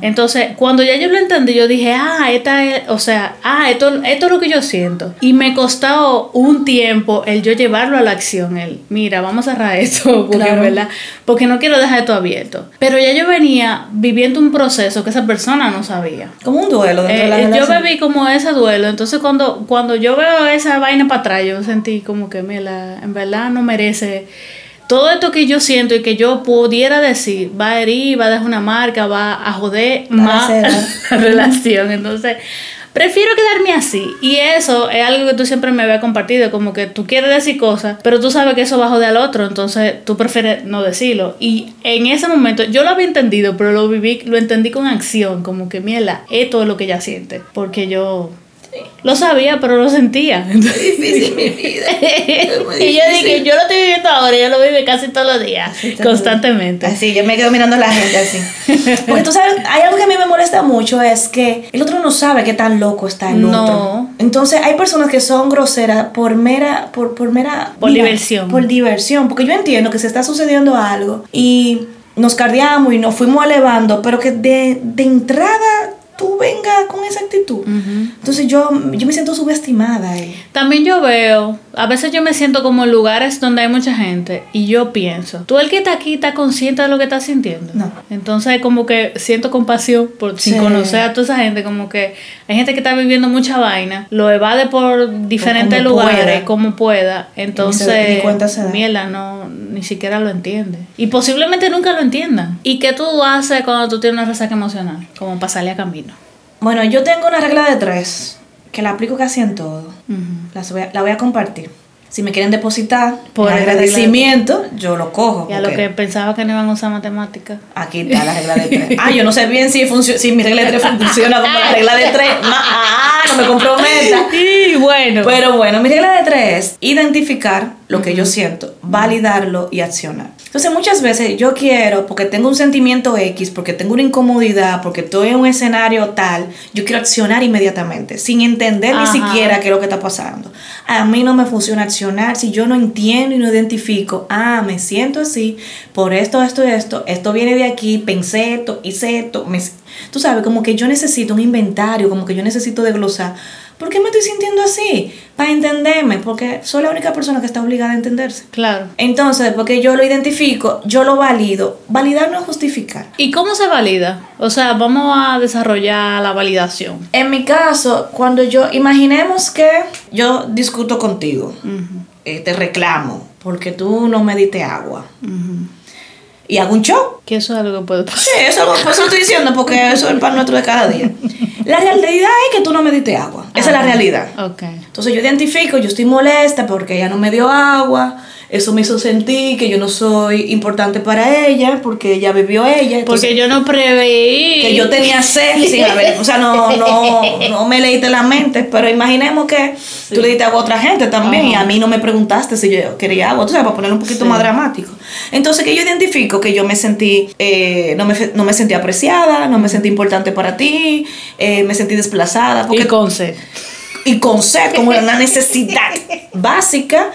Entonces, cuando ya yo lo entendí, yo dije, ah, esta es, o sea, ah, esto, esto es lo que yo siento. Y me costó un tiempo el yo llevarlo a la acción, el, mira, vamos a cerrar <laughs> esto, porque, ¿verdad? Porque no quiero dejar esto abierto. Pero ya yo venía viviendo un proceso que esa persona no sabía. Como un duelo dentro de la eh, Yo viví como ese duelo. Entonces, cuando, cuando yo veo esa vaina para atrás, yo sentí como que, mira, en verdad no merece todo esto que yo siento y que yo pudiera decir va a herir, va a dejar una marca, va a joder más <laughs> la relación. Entonces, prefiero quedarme así. Y eso es algo que tú siempre me habías compartido, como que tú quieres decir cosas, pero tú sabes que eso va a joder al otro, entonces tú prefieres no decirlo. Y en ese momento yo lo había entendido, pero lo viví, lo entendí con acción, como que mierda, esto es lo que ella siente, porque yo lo sabía, pero lo sentía. Es difícil mi vida. <laughs> y yo dije, yo lo estoy viviendo ahora, yo lo vivo casi todos los días, constantemente. Así, yo me quedo mirando a la gente así. <laughs> Porque tú sabes, hay algo que a mí me molesta mucho, es que el otro no sabe qué tan loco está el no. otro. Entonces, hay personas que son groseras por mera, por, por mera... Por diversión. Por diversión, porque yo entiendo que se está sucediendo algo y nos cardiamos y nos fuimos elevando, pero que de, de entrada tú venga con esa actitud. Entonces yo, yo me siento subestimada. También yo veo, a veces yo me siento como en lugares donde hay mucha gente y yo pienso, tú el que está aquí está consciente de lo que estás sintiendo. No. Entonces como que siento compasión por sin conocer a toda esa gente, como que hay gente que está viviendo mucha vaina, lo evade por diferentes lugares como pueda. Entonces, ni mierda, no, ni siquiera lo entiende. Y posiblemente nunca lo entiendan. ¿Y qué tú haces cuando tú tienes una resaca emocional? Como pasarle a camino. Bueno, yo tengo una regla de tres que la aplico casi en todo. la voy a compartir. Si me quieren depositar por agradecimiento, yo lo cojo. Y a lo que pensaba que no iban a usar matemáticas. Aquí está la regla de tres. <laughs> Ah, yo no sé bien si, si mi regla de tres funciona como la regla de tres. <laughs> Ah, no me comprometa. <laughs> Sí, bueno. Pero bueno, mi regla de tres es identificar lo que yo siento, validarlo y accionar. Entonces muchas veces yo quiero, porque tengo un sentimiento X, porque tengo una incomodidad, porque estoy en un escenario tal, yo quiero accionar inmediatamente, sin entender ni siquiera qué es lo que está pasando. A mí no me funciona accionar. Si yo no entiendo y no identifico, ah, me siento así, por esto, esto, esto, esto viene de aquí, pensé esto, hice esto, me, tú sabes, como que yo necesito un inventario, como que yo necesito desglosar ¿Por qué me estoy sintiendo así? Para entenderme, porque soy la única persona que está obligada a entenderse. Claro. Entonces, porque yo lo identifico, yo lo valido. Validar no es justificar. ¿Y cómo se valida? O sea, vamos a desarrollar la validación. En mi caso, cuando yo, imaginemos que yo discuto contigo, eh, te reclamo, porque tú no me diste agua y hago un show. Que eso es algo que puede pasar. Sí, eso, lo estoy diciendo porque eso es el pan nuestro de cada día. La realidad es que tú no me diste agua. Esa es la realidad. Okay. Entonces yo identifico, yo estoy molesta porque ella no me dio agua eso me hizo sentir que yo no soy importante para ella porque ella bebió ella. porque yo no preveí. Que yo tenía sed sin haber, o sea, no, no, no me leíste la mente, pero imaginemos que tú le diste agua a otra gente también y a mí no me preguntaste si yo quería agua, tú sabes, para ponerlo un poquito más dramático. Entonces que yo identifico que yo me sentí, eh, no, me, no me sentí apreciada, no me sentí importante para ti, eh, me sentí desplazada. Porque, y con sed y con sed como una <laughs> necesidad básica,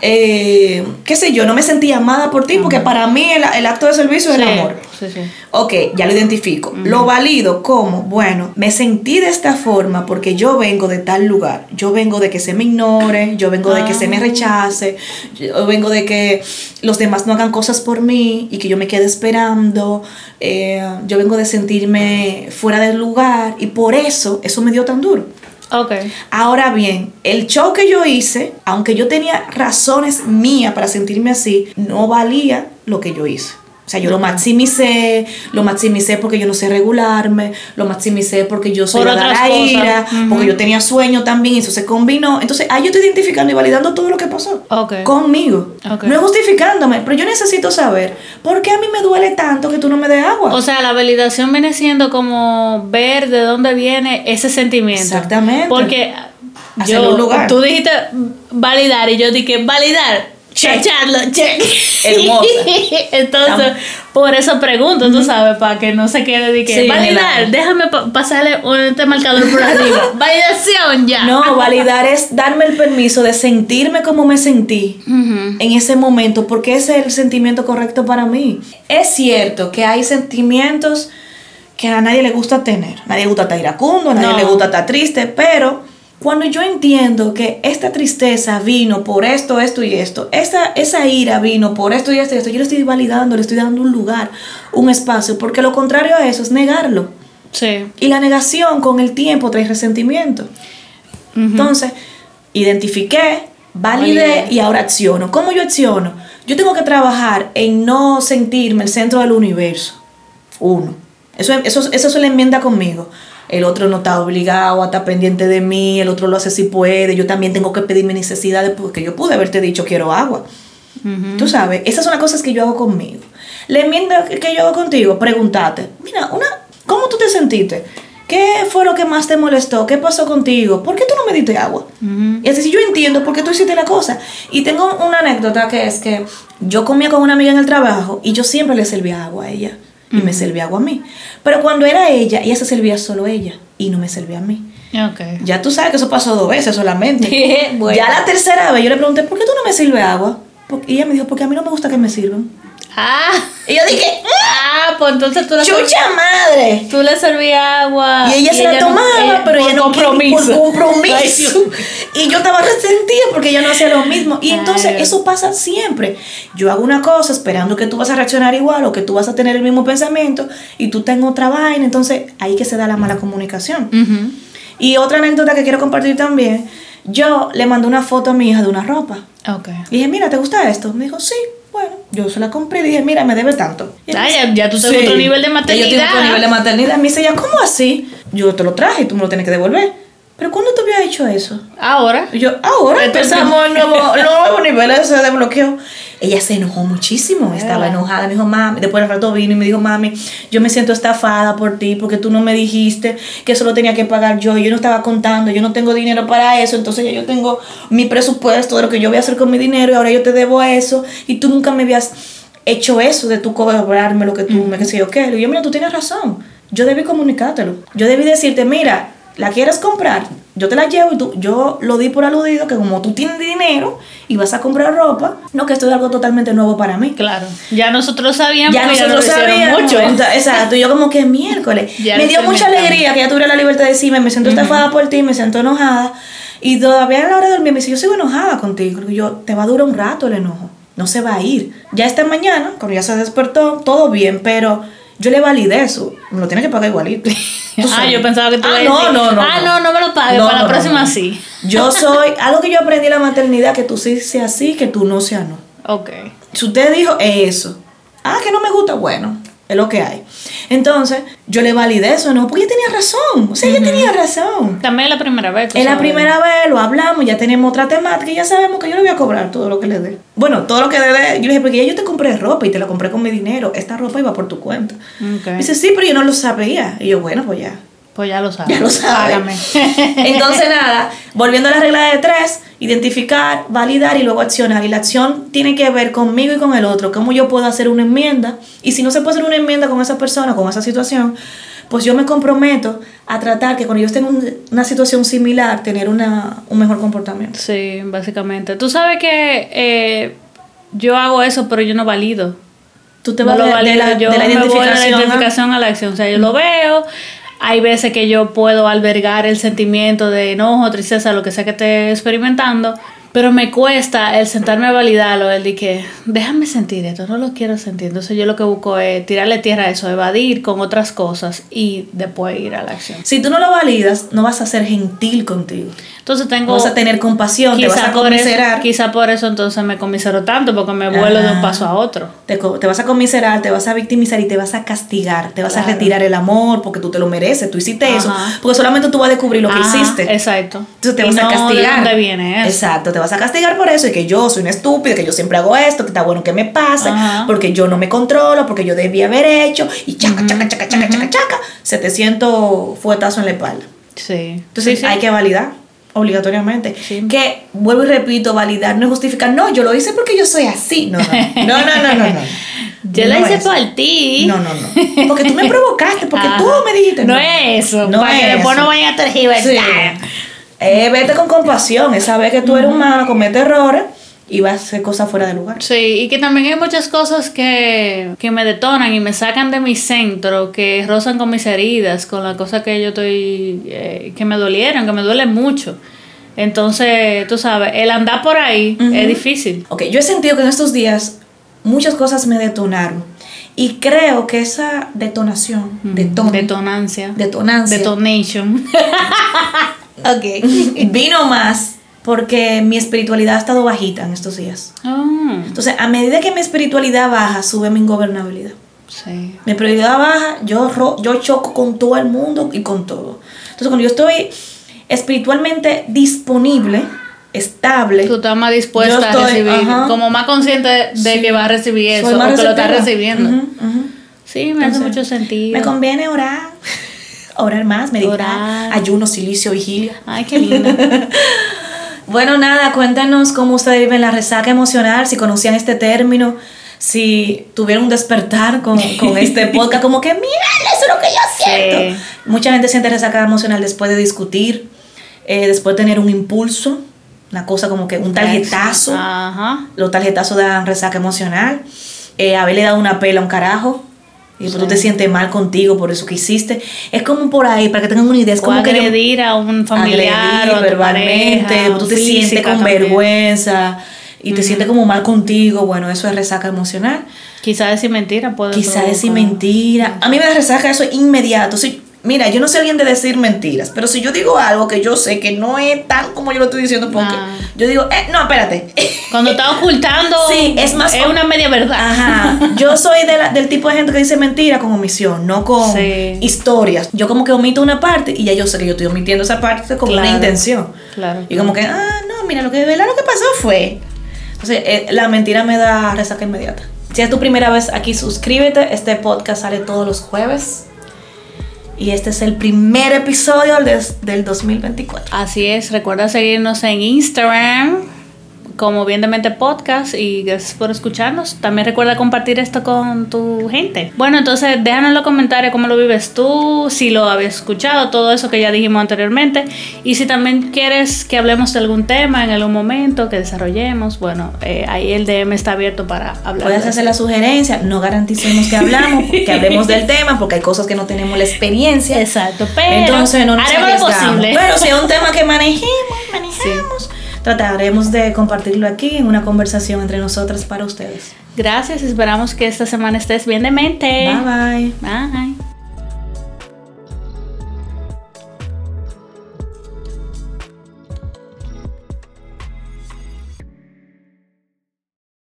eh, qué sé yo, no me sentí amada por ti, porque para mí el, acto de servicio es el amor. Sí, sí. Ok, ya lo identifico. Lo valido como, bueno, me sentí de esta forma porque yo vengo de tal lugar. Yo vengo de que se me ignore, yo vengo de que se me ah. rechace, yo vengo de que los demás no hagan cosas por mí y que yo me quede esperando. Eh, yo vengo de sentirme fuera del lugar y por eso eso me dio tan duro. Okay. Ahora bien, el show que yo hice, aunque yo tenía razones mías para sentirme así, no valía lo que yo hice. O sea, yo lo maximicé, lo maximicé porque yo no sé regularme, lo maximicé porque yo soy la ira, porque yo tenía sueño también y eso se combinó. Entonces, ahí yo estoy identificando y validando todo lo que pasó conmigo. No es justificándome, pero yo necesito saber por qué a mí me duele tanto que tú no me des agua. O sea, la validación viene siendo como ver de dónde viene ese sentimiento. Exactamente. Porque yo, lugar. tú dijiste validar y yo dije validar check. check. Hermosa. <laughs> Entonces, por eso pregunto, tú sabes, para que no se quede de que validar, déjame pasarle un este marcador por <laughs> arriba. Validación ya. No, validar es darme el permiso de sentirme como me sentí en ese momento, porque ese es el sentimiento correcto para mí. Es cierto que hay sentimientos que a nadie le gusta tener. A nadie le gusta estar iracundo, a nadie le gusta estar triste, pero cuando yo entiendo que esta tristeza vino por esto, esto y esto, esa, esa ira vino por esto y esto y esto, yo le estoy validando, le estoy dando un lugar, un espacio, porque lo contrario a eso es negarlo. Sí. Y la negación con el tiempo trae resentimiento. Entonces, identifiqué, validé y ahora acciono. ¿Cómo yo acciono? Yo tengo que trabajar en no sentirme el centro del universo. Uno. Eso, eso, eso es la enmienda conmigo el otro no está obligado a estar pendiente de mí, el otro lo hace si puede, yo también tengo que pedir mis necesidades porque yo pude haberte dicho quiero agua. Tú sabes, esas son las cosas que yo hago conmigo. La enmienda que yo hago contigo, pregúntate, mira, una, ¿cómo tú te sentiste? ¿Qué fue lo que más te molestó? ¿Qué pasó contigo? ¿Por qué tú no me diste agua? Y así yo entiendo por qué tú hiciste la cosa. Y tengo una anécdota que es que yo comía con una amiga en el trabajo y yo siempre le servía agua a ella y me servía agua a mí. Pero cuando era ella, ella se servía solo ella y no me servía a mí. Okay. Ya tú sabes que eso pasó dos veces solamente. <laughs> Ya la tercera vez yo le pregunté, ¿por qué tú no me sirves agua? y ella me dijo, porque a mí no me gusta que me sirvan. Ah. Y yo dije, ah, pues entonces tú le ¡Chucha madre! Tú le servías agua. Y ella se la tomaba, pero ella no compromiso. por compromiso. <laughs> y yo estaba resentida porque ella no hacía lo mismo. Y entonces eso pasa siempre. Yo hago una cosa esperando que tú vas a reaccionar igual o que tú vas a tener el mismo pensamiento y tú tengo otra vaina. Entonces ahí que se da la mala comunicación. Y otra anécdota que quiero compartir también. Yo le mandé una foto a mi hija de una ropa. Okay. Y dije, mira, ¿te gusta esto? Me dijo, sí. Bueno, yo se la compré y dije, mira, me debe tanto. ah, ya, ya, tú tienes otro nivel de maternidad. Yo tengo otro nivel de maternidad. Me dice ella, ¿cómo así? Yo te lo traje y tú me lo tienes que devolver. ¿Pero cuándo te había hecho eso? Ahora. yo, ahora empezamos el nuevo, <laughs> nuevo nivel de bloqueo. Ella se enojó muchísimo, estaba enojada, me dijo, mami, después del rato vino y me dijo, mami, yo me siento estafada por ti porque tú no me dijiste que eso lo tenía que pagar yo, yo no estaba contando, yo no tengo dinero para eso, entonces ya yo tengo mi presupuesto de lo que yo voy a hacer con mi dinero y ahora yo te debo eso y tú nunca me habías hecho eso de tú cobrarme lo que tú me que yo qué. Y yo, mira, tú tienes razón, yo debí comunicártelo, yo debí decirte, mira, la quieres comprar, yo te la llevo y tú, yo lo di por aludido que como tú tienes dinero y vas a comprar ropa, no que esto es algo totalmente nuevo para mí. Claro. Ya nosotros sabíamos. Ya nosotros sabíamos mucho. exacto. yo como que miércoles. me dio mucha alegría que ya tuviera la libertad de decirme, me siento estafada por ti, me siento enojada. Y todavía a la hora de dormir me dice, yo sigo enojada contigo. Y yo, te va a durar un rato el enojo. No se va a ir. Ya esta mañana, cuando ya se despertó, todo bien, pero yo le validé eso. Me lo tiene que pagar igualito. <laughs> ah, yo pensaba que tú ah, no, no, no, Ah, no, no me lo pagues. para la próxima sí. Yo <laughs> soy. Algo que yo aprendí en la maternidad, que tú sí seas sí, que tú no seas no. Ok. Si usted dijo eso. Ah, que no me gusta, bueno es lo que hay. Entonces, yo le validé eso, ¿no? Porque ella tenía razón. O sea, ella tenía razón. También es la primera vez. Es la primera vez, lo hablamos, ya tenemos otra temática y ya sabemos que yo le voy a cobrar todo lo que le dé. Bueno, todo lo que le dé. Yo le dije, porque ya yo te compré ropa y te la compré con mi dinero. Esta ropa iba por tu cuenta. Dice, sí, pero yo no lo sabía. Y yo, bueno, pues ya. Pues ya lo sabes. Ya lo sabes. <laughs> Entonces, nada, volviendo a la regla de tres, identificar, validar y luego accionar. Y la acción tiene que ver conmigo y con el otro. Cómo yo puedo hacer una enmienda. Y si no se puede hacer una enmienda con esa persona, con esa situación, pues yo me comprometo a tratar que cuando yo esté en una situación similar, tener una, un mejor comportamiento. Sí, básicamente. Tú sabes que eh, yo hago eso, pero yo no valido. Tú te vas de, la, identificación, a la acción. O sea, yo lo veo, hay veces que yo puedo albergar el sentimiento de enojo, tristeza, lo que sea que esté experimentando, Pero me cuesta el sentarme a validarlo, el de que déjame sentir esto, no lo quiero sentir. Entonces yo lo que busco es tirarle tierra a eso, evadir con otras cosas y después ir a la acción. Si tú no lo validas, no vas a ser gentil contigo. Entonces tengo... vas a tener compasión, te vas a conmiserar. quizá por eso entonces me comisero tanto, porque me vuelo de un paso a otro. Te, vas a conmiserar, te vas a victimizar y te vas a castigar, te vas a retirar el amor porque tú te lo mereces, tú hiciste eso, porque solamente tú vas a descubrir lo que hiciste. Exacto. Entonces te vas a castigar. ¿De dónde viene eso? Exacto, te vas a castigar por eso y que yo soy una estúpida, que yo siempre hago esto, que está bueno que me pase, porque yo no me controlo, porque yo debí haber hecho y chaca, chaca, chaca, chaca, chaca, chaca, 700 fuetazos en la espalda. Sí. Entonces hay que validar obligatoriamente. Que, vuelvo y repito, validar no es justificar, no, yo lo hice porque yo soy así. No, no, no, no, no, no. <laughs> Yo lo hice por ti. No, no, no. Porque tú me <laughs> provocaste, porque tú me dijiste. No, es eso. No para que después no vayan a tergiversar. Eh, vete con compasión, es saber que tú eres humano, comete errores y vas a hacer cosas fuera de lugar. Sí, y que también hay muchas cosas que, que me detonan y me sacan de mi centro, que rozan con mis heridas, con las cosas que yo estoy, eh, que me dolieron, que me duelen mucho. Entonces, tú sabes, el andar por ahí es difícil. Ok, yo he sentido que en estos días muchas cosas me detonaron. Y creo que esa detonación, detonancia, detonancia, detonation, <laughs> ok, <laughs> vino más porque mi espiritualidad ha estado bajita en estos días. Ah. Entonces, a medida que mi espiritualidad baja, sube mi ingobernabilidad. Sí. Mi espiritualidad baja, yo, yo choco con todo el mundo y con todo. Entonces, cuando yo estoy espiritualmente disponible, estable. Tú estás más dispuesta a recibir, como más consciente de que vas a recibir eso, o que lo estás recibiendo. Sí, me hace mucho sentido. Me conviene orar, orar más, meditar, ayuno, silicio, vigilia. Ay, qué lindo. <laughs> Bueno, nada, cuéntanos cómo ustedes viven la resaca emocional, si conocían este término, si tuvieron un despertar con, <laughs> este podcast, como que, mira, eso es lo que yo siento. Mucha gente siente resaca emocional después de discutir, eh, después de tener un impulso, una cosa como que un tarjetazo. Ajá. Los tarjetazos dan resaca emocional. Eh, haberle dado una pela a un carajo y tú te sientes mal contigo por eso que hiciste. Es como por ahí, para que tengan una idea. Es como agredir a un familiar o verbalmente. tú te sientes con vergüenza y te sientes como mal contigo. Bueno, eso es resaca emocional. Quizás decir mentira puede Quizás decir mentira. A mí me da resaca eso inmediato. Sí, Mira, yo no soy alguien de decir mentiras, pero si yo digo algo que yo sé que no es tan como yo lo estoy diciendo, porque ah. yo digo, eh, no, espérate. Cuando está ocultando, <laughs> sí, es más. Es una media verdad. Ajá. <laughs> Yo soy del tipo de gente que dice mentira con omisión, no con historias. Yo como que omito una parte y ya yo sé que yo estoy omitiendo esa parte con una intención. Claro. Y como que, ah, no, mira, lo que de verdad lo que pasó fue. Entonces, eh, la mentira me da resaca inmediata. Si es tu primera vez aquí, suscríbete. Este podcast sale todos los jueves. Y este es el primer episodio del 2024. Así es, recuerda seguirnos en Instagram como Bien de Mente Podcast y gracias por escucharnos. También recuerda compartir esto con tu gente. Bueno, entonces déjanos en los comentarios cómo lo vives tú, si lo habías escuchado, todo eso que ya dijimos anteriormente. Y si también quieres que hablemos de algún tema en algún momento, que desarrollemos, bueno, eh, ahí el DM está abierto para hablar. Puedes hacer la sugerencia, no garanticemos que hablamos, que hablemos del tema, porque hay cosas que no tenemos la experiencia. Exacto, pero entonces no nos haremos lo posible. Pero si es un tema que manejemos, manejemos trataremos de compartirlo aquí en una conversación entre nosotras para ustedes. Gracias, esperamos que esta semana estés bien de mente. Bye bye. Bye.